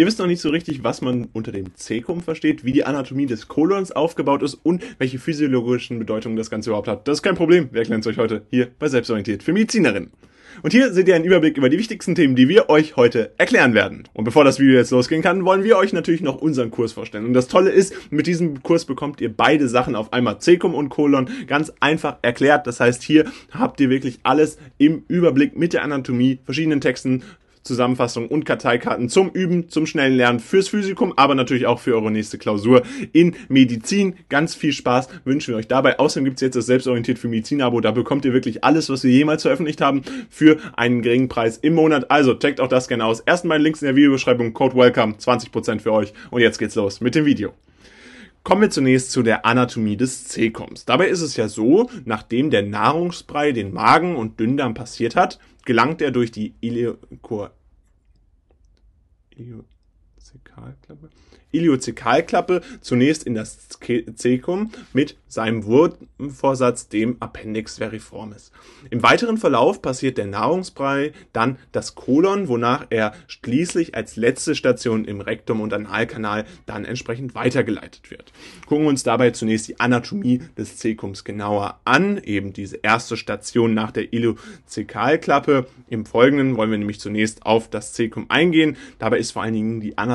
Ihr wisst noch nicht so richtig, was man unter dem Cäcum versteht, wie die Anatomie des Kolons aufgebaut ist und welche physiologischen Bedeutungen das Ganze überhaupt hat. Das ist kein Problem. Wir erklären es euch heute hier bei Selbstorientiert für Medizinerinnen. Und hier seht ihr einen Überblick über die wichtigsten Themen, die wir euch heute erklären werden. Und bevor das Video jetzt losgehen kann, wollen wir euch natürlich noch unseren Kurs vorstellen. Und das Tolle ist, mit diesem Kurs bekommt ihr beide Sachen auf einmal, Cecum und Kolon, ganz einfach erklärt. Das heißt, hier habt ihr wirklich alles im Überblick mit der Anatomie, verschiedenen Texten, Zusammenfassung und Karteikarten zum Üben, zum schnellen Lernen fürs Physikum, aber natürlich auch für eure nächste Klausur in Medizin. Ganz viel Spaß wünschen wir euch dabei. Außerdem gibt's jetzt das Selbstorientiert für Medizin-Abo. Da bekommt ihr wirklich alles, was wir jemals veröffentlicht haben, für einen geringen Preis im Monat. Also checkt auch das gerne aus. Beiden Links in der Videobeschreibung, Code WELCOME, 20% für euch. Und jetzt geht's los mit dem Video. Kommen wir zunächst zu der Anatomie des Cäkums. Dabei ist es ja so, nachdem der Nahrungsbrei den Magen und Dünndarm passiert hat, gelangt er durch die Ileochor Iliozekalklappe Iliozekalklappe zunächst in das Cecum mit seinem Wurmvorsatz, dem Appendix veriformis. Im weiteren Verlauf passiert der Nahrungsbrei dann das Kolon, wonach er schließlich als letzte Station im Rektum und Analkanal dann entsprechend weitergeleitet wird. Gucken wir uns dabei zunächst die Anatomie des Cecums genauer an, eben diese erste Station nach der Iliozekalklappe. Im Folgenden wollen wir nämlich zunächst auf das Cecum eingehen. Dabei ist vor allen Dingen die Anatomie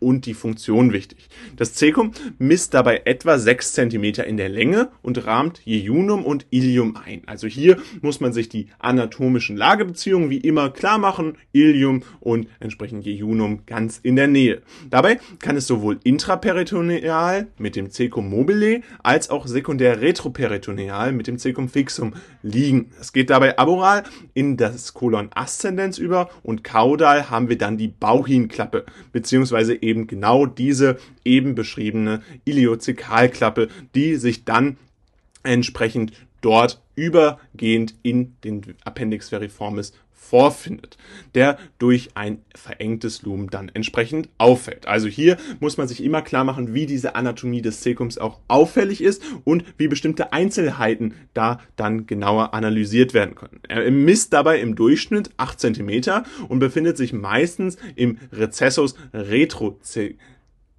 und die Funktion unwichtig. Das Cecum misst dabei etwa 6 cm in der Länge und rahmt Jejunum und Ilium ein. Also hier muss man sich die anatomischen Lagebeziehungen wie immer klar machen. Ilium und entsprechend Jejunum ganz in der Nähe. Dabei kann es sowohl intraperitoneal mit dem Cecum mobile als auch sekundär retroperitoneal mit dem Cecum fixum liegen. Es geht dabei aboral in das Kolon ascendens über und kaudal haben wir dann die Bauchinklappe beziehungsweise eben genau die diese eben beschriebene Iliozekalklappe, die sich dann entsprechend dort übergehend in den Appendix veriformis vorfindet, der durch ein verengtes Lumen dann entsprechend auffällt. Also hier muss man sich immer klar machen, wie diese Anatomie des Cecums auch auffällig ist und wie bestimmte Einzelheiten da dann genauer analysiert werden können. Er misst dabei im Durchschnitt 8 cm und befindet sich meistens im Rezessus retrocecalis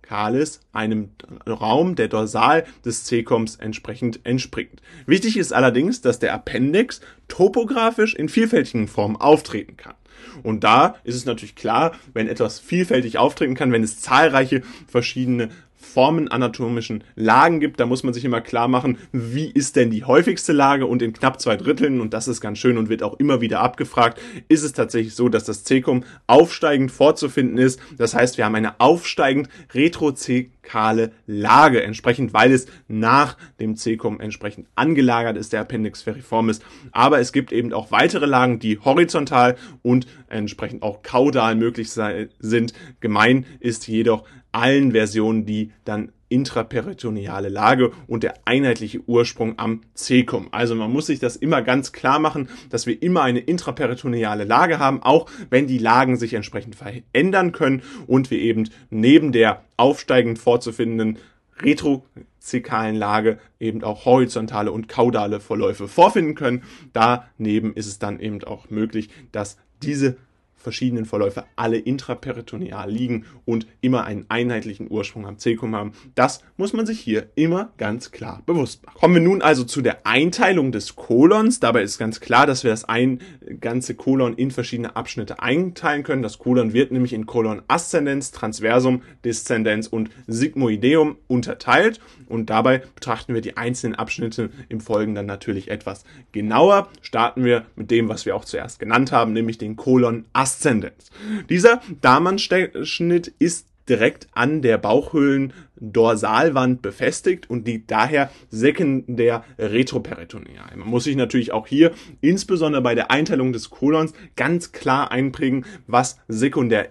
Kalis, einem Raum, der dorsal des Cäcoms entsprechend entspringt. Wichtig ist allerdings, dass der Appendix topografisch in vielfältigen Formen auftreten kann. Und da ist es natürlich klar, wenn etwas vielfältig auftreten kann, wenn es zahlreiche verschiedene Formen anatomischen Lagen gibt. Da muss man sich immer klar machen, wie ist denn die häufigste Lage und in knapp zwei Dritteln, und das ist ganz schön und wird auch immer wieder abgefragt, ist es tatsächlich so, dass das Cecum aufsteigend vorzufinden ist. Das heißt, wir haben eine aufsteigend retrozekale Lage, entsprechend, weil es nach dem Cecum entsprechend angelagert ist, der Appendix veriformis. Aber es gibt eben auch weitere Lagen, die horizontal und entsprechend auch kaudal möglich sind. Gemein ist jedoch allen Versionen die dann intraperitoneale Lage und der einheitliche Ursprung am Cecum. Also man muss sich das immer ganz klar machen, dass wir immer eine intraperitoneale Lage haben, auch wenn die Lagen sich entsprechend verändern können und wir eben neben der aufsteigend vorzufindenden retrozekalen Lage eben auch horizontale und kaudale Verläufe vorfinden können. Daneben ist es dann eben auch möglich, dass diese verschiedenen Verläufe alle intraperitoneal liegen und immer einen einheitlichen Ursprung am Cecum haben. Das muss man sich hier immer ganz klar bewusst machen. Kommen wir nun also zu der Einteilung des Kolons. Dabei ist ganz klar, dass wir das ein ganze Kolon in verschiedene Abschnitte einteilen können. Das Kolon wird nämlich in Kolon Ascendens, Transversum, Descendens und Sigmoideum unterteilt und dabei betrachten wir die einzelnen Abschnitte im Folgenden dann natürlich etwas genauer. Starten wir mit dem, was wir auch zuerst genannt haben, nämlich den Kolon Ascendens. Aszendenz. Dieser Darmannschnitt ist direkt an der Bauchhöhlen Dorsalwand befestigt und liegt daher sekundär retroperitoneal. Man muss sich natürlich auch hier insbesondere bei der Einteilung des Kolons ganz klar einprägen, was sekundär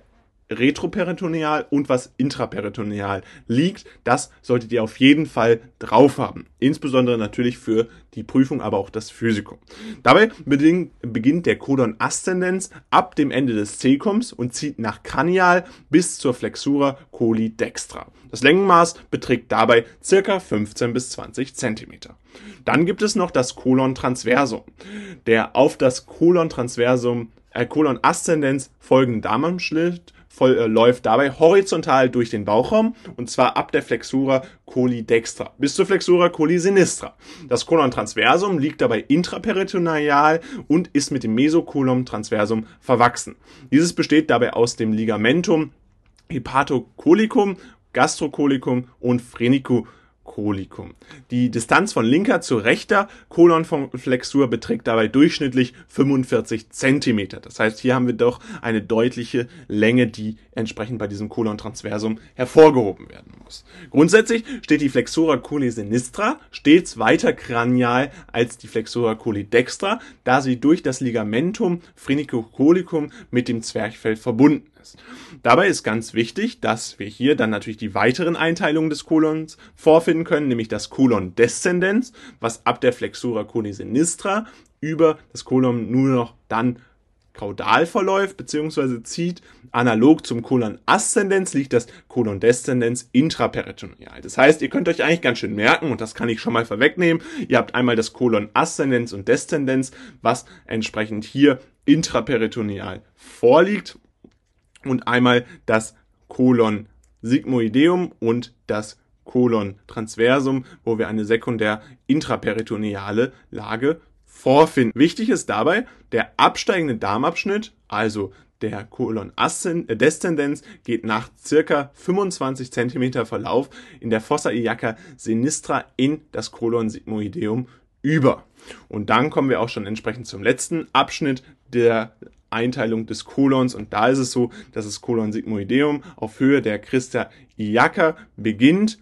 retroperitoneal und was intraperitoneal liegt. Das solltet ihr auf jeden Fall drauf haben. Insbesondere natürlich für die Prüfung, aber auch das Physikum. Dabei beginnt der Codon ascendens ab dem Ende des Cecums und zieht nach Kranial bis zur Flexura coli dextra. Das Längenmaß beträgt dabei circa 15 bis 20 Zentimeter. Dann gibt es noch das Colon transversum. Der auf das Colon transversum äh, Colon ascendens folgende Darmschnitt voll, äh, läuft dabei horizontal durch den Bauchraum und zwar ab der Flexura coli dextra bis zur Flexura coli sinistra. Das Colon transversum liegt dabei intraperitoneal und ist mit dem Mesocolon transversum verwachsen. Dieses besteht dabei aus dem Ligamentum hepatocolicum, gastrocolicum und phrenicocolicum Colikum. Die Distanz von linker zu rechter Kolonflexur beträgt dabei durchschnittlich 45 cm. Das heißt, hier haben wir doch eine deutliche Länge, die entsprechend bei diesem Kolontransversum hervorgehoben werden muss. Grundsätzlich steht die Flexura coli sinistra stets weiter kranial als die Flexura coli dextra, da sie durch das Ligamentum phrenicocolicum mit dem Zwerchfell verbunden ist. Dabei ist ganz wichtig, dass wir hier dann natürlich die weiteren Einteilungen des Kolons vorfinden können, nämlich das Kolon descendens, was ab der Flexura coli sinistra über das Kolon nur noch dann kaudal verläuft bzw. zieht. Analog zum Kolon ascendens liegt das Kolon descendens intraperitoneal. Das heißt, ihr könnt euch eigentlich ganz schön merken, und das kann ich schon mal vorwegnehmen, ihr habt einmal das Kolon ascendens und descendens, was entsprechend hier intraperitoneal vorliegt und einmal das Kolon sigmoideum und das Kolon transversum, wo wir eine sekundär intraperitoneale Lage vorfinden. Wichtig ist dabei der absteigende Darmabschnitt, also der Kolon äh, descendens geht nach circa 25 cm Verlauf in der Fossa iliaca sinistra in das Kolon sigmoideum über. Und dann kommen wir auch schon entsprechend zum letzten Abschnitt der Einteilung des Kolons und da ist es so, dass das Kolon sigmoideum auf Höhe der Christa iliaca beginnt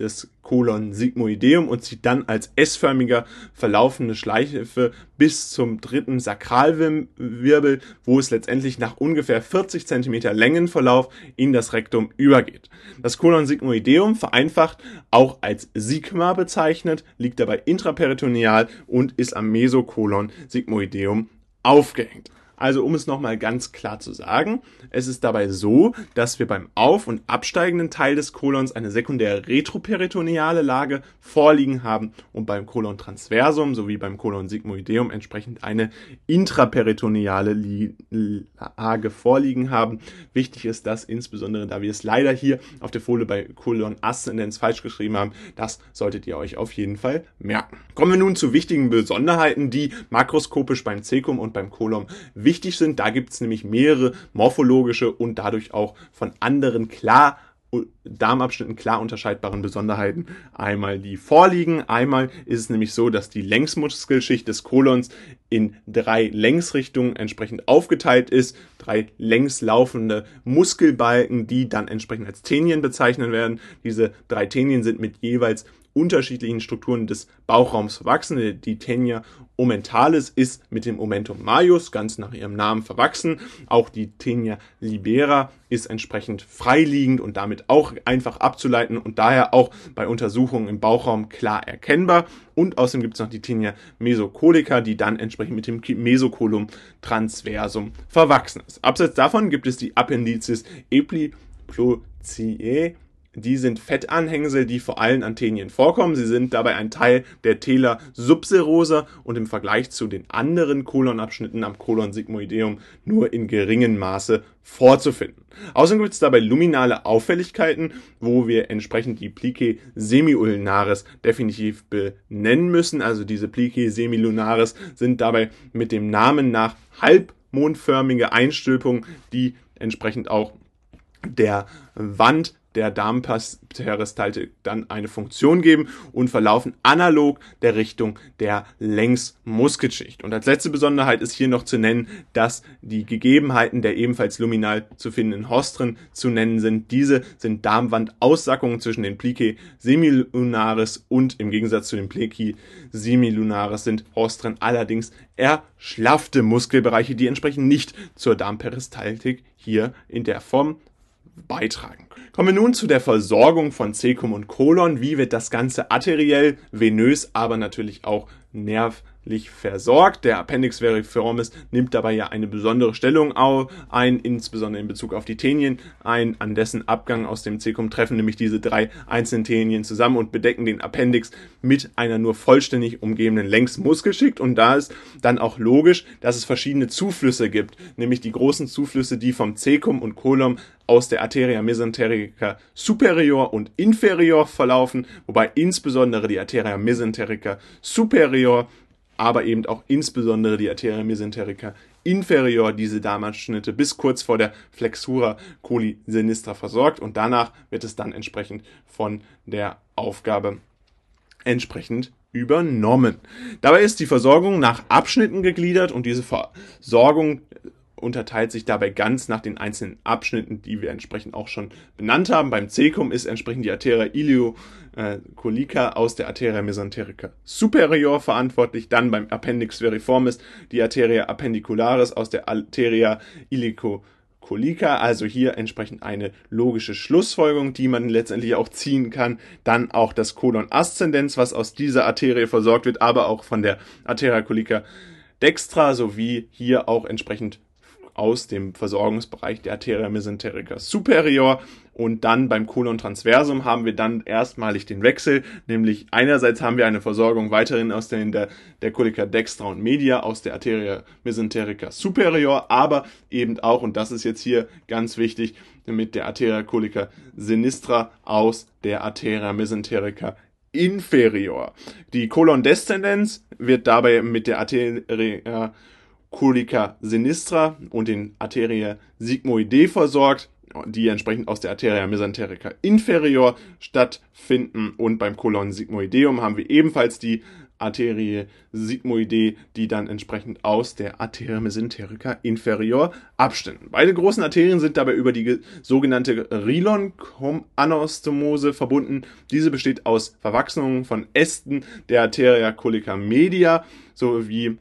des Kolon sigmoideum und zieht dann als S-förmiger verlaufende Schleife bis zum dritten Sakralwirbel, wo es letztendlich nach ungefähr 40 cm Längenverlauf in das Rektum übergeht. Das Kolon sigmoideum vereinfacht auch als Sigma bezeichnet, liegt dabei intraperitoneal und ist am Mesokolon sigmoideum aufgehängt. Also um es nochmal ganz klar zu sagen, es ist dabei so, dass wir beim auf- und absteigenden Teil des Kolons eine sekundäre retroperitoneale Lage vorliegen haben und beim Kolon transversum sowie beim Kolon sigmoideum entsprechend eine intraperitoneale Lage vorliegen haben. Wichtig ist das insbesondere, da wir es leider hier auf der Folie bei Kolon ascendens falsch geschrieben haben, das solltet ihr euch auf jeden Fall merken. Kommen wir nun zu wichtigen Besonderheiten, die makroskopisch beim Cecum und beim Kolon wichtig sind. Da gibt es nämlich mehrere morphologische und dadurch auch von anderen klar Darmabschnitten klar unterscheidbaren Besonderheiten einmal die vorliegen. Einmal ist es nämlich so, dass die Längsmuskelschicht des Kolons in drei Längsrichtungen entsprechend aufgeteilt ist. Drei längs laufende Muskelbalken, die dann entsprechend als Tenien bezeichnet werden. Diese drei Tenien sind mit jeweils unterschiedlichen Strukturen des Bauchraums verwachsen. Die Tenia omentalis ist mit dem Omentum majus ganz nach ihrem Namen verwachsen. Auch die Tenia libera ist entsprechend freiliegend und damit auch einfach abzuleiten und daher auch bei Untersuchungen im Bauchraum klar erkennbar. Und außerdem gibt es noch die Tenia mesocolica, die dann entsprechend mit dem Mesocolum transversum verwachsen ist. Abseits davon gibt es die Appendices epliploicae die sind Fettanhängsel, die vor allen Antenien vorkommen. Sie sind dabei ein Teil der Tela subserosa und im Vergleich zu den anderen Kolonabschnitten am Kolon sigmoideum nur in geringem Maße vorzufinden. Außerdem gibt es dabei luminale Auffälligkeiten, wo wir entsprechend die Plicae semiulnaris definitiv benennen müssen. Also diese Plicae semilunaris sind dabei mit dem Namen nach halbmondförmige Einstülpungen, die entsprechend auch der Wand der Darmperistaltik dann eine Funktion geben und verlaufen analog der Richtung der Längsmuskelschicht. Und als letzte Besonderheit ist hier noch zu nennen, dass die Gegebenheiten der ebenfalls luminal zu findenden Hostren zu nennen sind. Diese sind Darmwandaussackungen zwischen den Plicae semilunaris und im Gegensatz zu den Plicae semilunaris sind Hostren allerdings erschlaffte Muskelbereiche, die entsprechend nicht zur Darmperistaltik hier in der Form beitragen. Kommen wir nun zu der Versorgung von Cecum und Kolon. Wie wird das Ganze arteriell, venös, aber natürlich auch nerv versorgt. Der Appendix veriformis nimmt dabei ja eine besondere Stellung ein, insbesondere in Bezug auf die Tenien ein. An dessen Abgang aus dem Cecum treffen nämlich diese drei einzelnen Tenien zusammen und bedecken den Appendix mit einer nur vollständig umgebenden Längsmuskelschicht. Und da ist dann auch logisch, dass es verschiedene Zuflüsse gibt, nämlich die großen Zuflüsse, die vom Cecum und Colum aus der Arteria mesenterica superior und inferior verlaufen, wobei insbesondere die Arteria mesenterica superior aber eben auch insbesondere die Arteria mesenterica inferior diese Darmabschnitte bis kurz vor der Flexura coli sinistra versorgt und danach wird es dann entsprechend von der Aufgabe entsprechend übernommen. Dabei ist die Versorgung nach Abschnitten gegliedert und diese Versorgung unterteilt sich dabei ganz nach den einzelnen Abschnitten, die wir entsprechend auch schon benannt haben. Beim Cecum ist entsprechend die Arteria iliocolica aus der Arteria mesenterica superior verantwortlich. Dann beim Appendix veriformis die Arteria appendicularis aus der Arteria ilicocolica. Also hier entsprechend eine logische Schlussfolgerung, die man letztendlich auch ziehen kann. Dann auch das Colon ascendens, was aus dieser Arterie versorgt wird, aber auch von der Arteria colica dextra sowie hier auch entsprechend aus dem Versorgungsbereich der Arteria mesenterica superior und dann beim Colon transversum haben wir dann erstmalig den Wechsel, nämlich einerseits haben wir eine Versorgung weiterhin aus der, der, der Colica dextra und media aus der Arteria mesenterica superior, aber eben auch, und das ist jetzt hier ganz wichtig, mit der Arteria colica sinistra aus der Arteria mesenterica inferior. Die Colon descendens wird dabei mit der Arteria Colica sinistra und den Arteria sigmoidae versorgt, die entsprechend aus der Arteria mesenterica inferior stattfinden. Und beim Colon sigmoideum haben wir ebenfalls die Arterie sigmoidae, die dann entsprechend aus der Arteria mesenterica inferior abstünden. Beide großen Arterien sind dabei über die sogenannte Rilon-Anastomose verbunden. Diese besteht aus Verwachsungen von Ästen der Arteria colica media sowie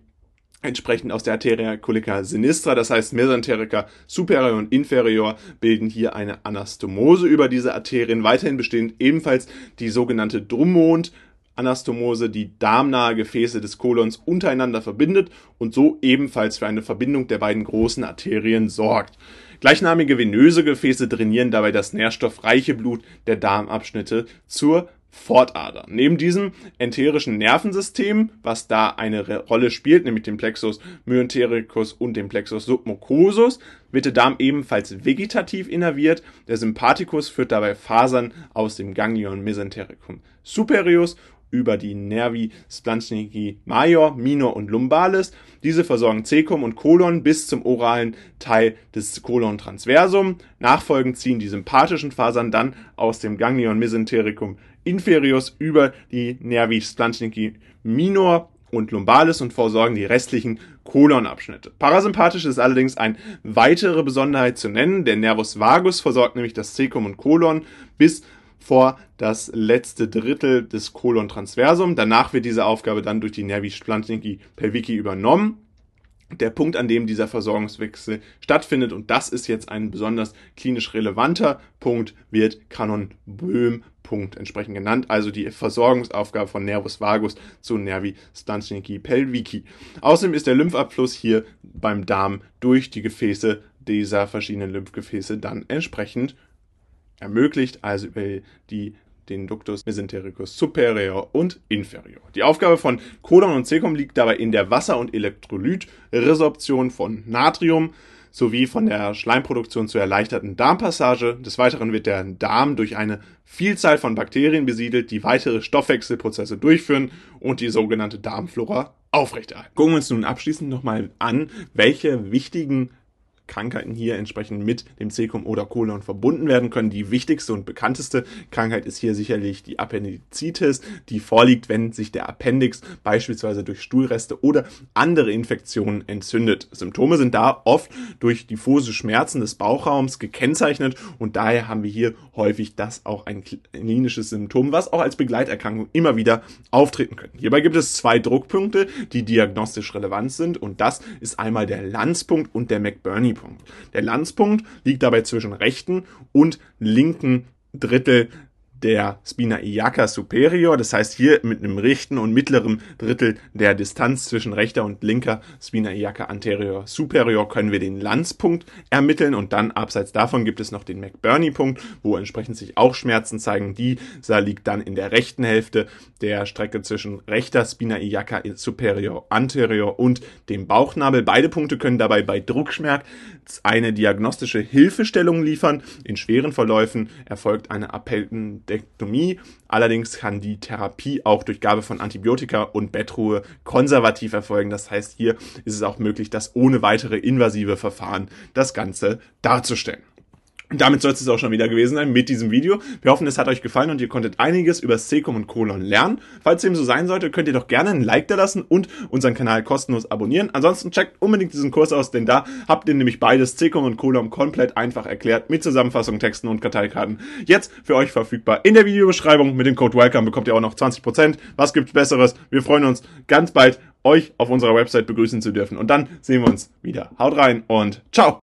entsprechend aus der Arteria colica sinistra, das heißt Mesenterica superior und inferior bilden hier eine Anastomose über diese Arterien. Weiterhin bestehen ebenfalls die sogenannte Drummond Anastomose, die darmnahe Gefäße des Kolons untereinander verbindet und so ebenfalls für eine Verbindung der beiden großen Arterien sorgt. Gleichnamige venöse Gefäße trainieren dabei das nährstoffreiche Blut der Darmabschnitte zur Fortader. Neben diesem enterischen Nervensystem, was da eine Rolle spielt, nämlich dem Plexus myentericus und dem Plexus submucosus, wird der Darm ebenfalls vegetativ innerviert. Der Sympathikus führt dabei Fasern aus dem Ganglion mesentericum superius über die Nervi splanchnici major, minor und lumbalis. Diese versorgen Cecum und Colon bis zum oralen Teil des Colon transversum. Nachfolgend ziehen die sympathischen Fasern dann aus dem Ganglion mesentericum inferius über die Nervi splanchnici minor und lumbalis und versorgen die restlichen Kolonabschnitte. Parasympathisch ist allerdings eine weitere Besonderheit zu nennen. Der Nervus vagus versorgt nämlich das Cecum und Kolon bis vor das letzte Drittel des Kolon transversum. Danach wird diese Aufgabe dann durch die Nervi splanchnici pelvici übernommen der Punkt, an dem dieser Versorgungswechsel stattfindet, und das ist jetzt ein besonders klinisch relevanter Punkt, wird Kanon Böhm Punkt entsprechend genannt, also die Versorgungsaufgabe von Nervus vagus zu Nervi stanchnici pelvici. Außerdem ist der Lymphabfluss hier beim Darm durch die Gefäße dieser verschiedenen Lymphgefäße dann entsprechend ermöglicht, also über die den Ductus mesentericus superior und inferior. Die Aufgabe von Colon und Cecum liegt dabei in der Wasser- und Elektrolytresorption von Natrium sowie von der Schleimproduktion zur erleichterten Darmpassage. Des Weiteren wird der Darm durch eine Vielzahl von Bakterien besiedelt, die weitere Stoffwechselprozesse durchführen und die sogenannte Darmflora aufrechterhalten. Gucken wir uns nun abschließend nochmal an, welche wichtigen Krankheiten hier entsprechend mit dem Cecum oder Kolon verbunden werden können. Die wichtigste und bekannteste Krankheit ist hier sicherlich die Appendizitis, die vorliegt, wenn sich der Appendix beispielsweise durch Stuhlreste oder andere Infektionen entzündet. Symptome sind da oft durch diffuse Schmerzen des Bauchraums gekennzeichnet und daher haben wir hier häufig das auch ein klinisches Symptom, was auch als Begleiterkrankung immer wieder auftreten können. Hierbei gibt es zwei Druckpunkte, die diagnostisch relevant sind und das ist einmal der Lanzpunkt und der McBurney Lanzpunkt. Der Lanzpunkt liegt dabei zwischen rechten und linken Drittel der Spina iliaca superior, das heißt hier mit einem rechten und mittleren Drittel der Distanz zwischen rechter und linker Spina iliaca anterior superior können wir den Lanzpunkt ermitteln und dann abseits davon gibt es noch den McBurney-Punkt, wo entsprechend sich auch Schmerzen zeigen. Dieser liegt dann in der rechten Hälfte der Strecke zwischen rechter Spina iliaca superior anterior und dem Bauchnabel. Beide Punkte können dabei bei Druckschmerz eine diagnostische Hilfestellung liefern. In schweren Verläufen erfolgt eine Appendektomie. Allerdings kann die Therapie auch durch Gabe von Antibiotika und Bettruhe konservativ erfolgen. Das heißt, hier ist es auch möglich, das ohne weitere invasive Verfahren das Ganze darzustellen. Damit soll es auch schon wieder gewesen sein mit diesem Video. Wir hoffen, es hat euch gefallen und ihr konntet einiges über Secum und Colon lernen. Falls dem so sein sollte, könnt ihr doch gerne ein Like da lassen und unseren Kanal kostenlos abonnieren. Ansonsten checkt unbedingt diesen Kurs aus, denn da habt ihr nämlich beides, Secum und Colon, komplett einfach erklärt mit Zusammenfassung, Texten und Karteikarten. Jetzt für euch verfügbar. In der Videobeschreibung mit dem Code WELCOME bekommt ihr auch noch 20%. Was gibt's Besseres? Wir freuen uns ganz bald, euch auf unserer Website begrüßen zu dürfen. Und dann sehen wir uns wieder. Haut rein und ciao!